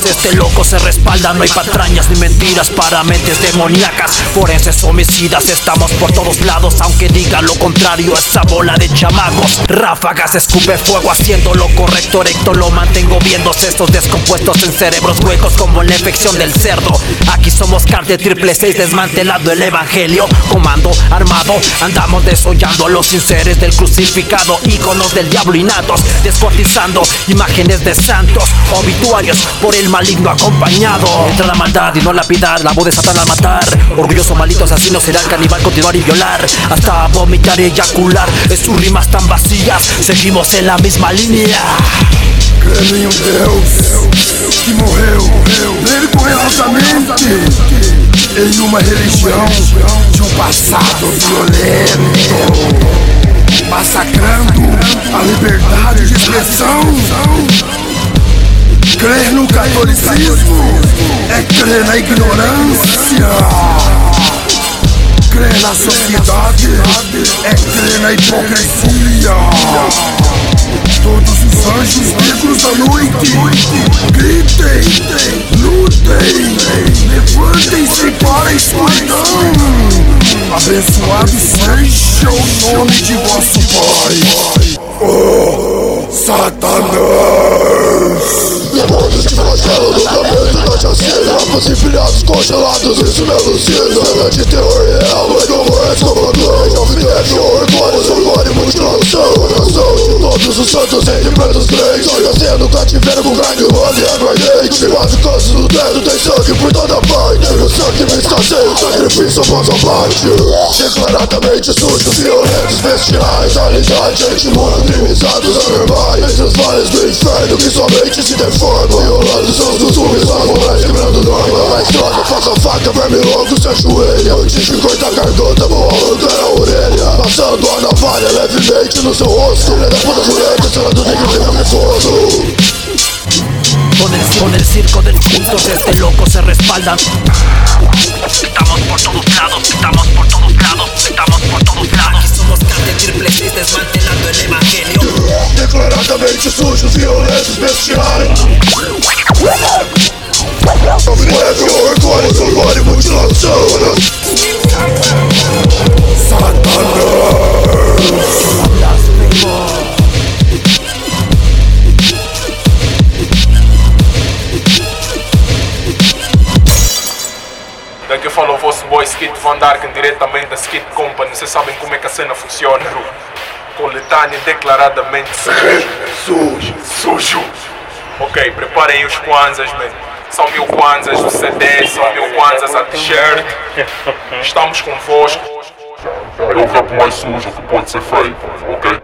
este loco se respaldan No hay patrañas ni mentiras para mentes demoníacas Forenses homicidas, estamos por todos lados Aunque diga lo contrario, esa bola de chamacos. Ráfagas, escupe fuego haciendo lo correcto Erecto lo mantengo viendo estos descompuestos en cerebros huecos Como la infección del cerdo. Aquí somos de triple seis desmantelando el evangelio. Comando armado, andamos desollando a los sinceres del crucificado Íconos del diablo innatos, descuartizando imágenes de santos Obituarios por el maligno acompañado. Entra la maldad y no la piedad, la voz de Satán al matar. Orgulloso maldito asesino será el caníbal continuar y violar. Hasta vomitar y eyacular, es sus rimas tan vacías. Seguimos en la misma línea. Crendo em Deus que morreu nele corretamente em uma religião de um passado violento, massacrando a liberdade de expressão. Crer no catolicismo é crer na ignorância. Crer na sociedade é crer na hipocrisia. Todos os anjos negros da noite gritem, lutem, levantem-se para a escuridão. Abençoado seja o nome de vosso Pai. Oh, Satanás! Rapos empilhados, congelados, isso me alucina Cena de terror real, mas como é comandante Alfinete, orgulho, orgulho, mutilação Oração de todos os santos entre pretos crentes Olha sendo cativeiro com grande olho e aguardente. Quase canso do dedo, tem sangue por toda parte. O sangue me escasseia, sacrifício após a morte Declaradamente sujos, violentos, bestiais Realidade, antimundo, crimizados, anormais. Os vales do inferno que somente se defende forma Violando seus costumes, norma Estrada, faca, faca, verme longo, se ajoelha. Antes de cortar a garganta, vou arrancar a orelha. Passando a navalha levemente no seu rosto. Filha da puta jureta, selando negro de meu reforço con el, con el circo del culto este loco se respaldan Estamos por todos lados, estamos por todos lados, estamos por todos lados. Somos carne triple desmantelando el evangelio. Declaradamente sujos, violentos, bestiais Falou o vosso boy Skit Van Darken diretamente da Skit Company. Vocês sabem como é que a cena funciona. Coletânea declaradamente sujo. Sujo, sujo. Ok, preparem os Kwanzas, man. São mil Kwanzas no CD, são mil Kwanzas a t-shirt. Estamos convosco. É o rap mais sujo que pode ser feito, ok?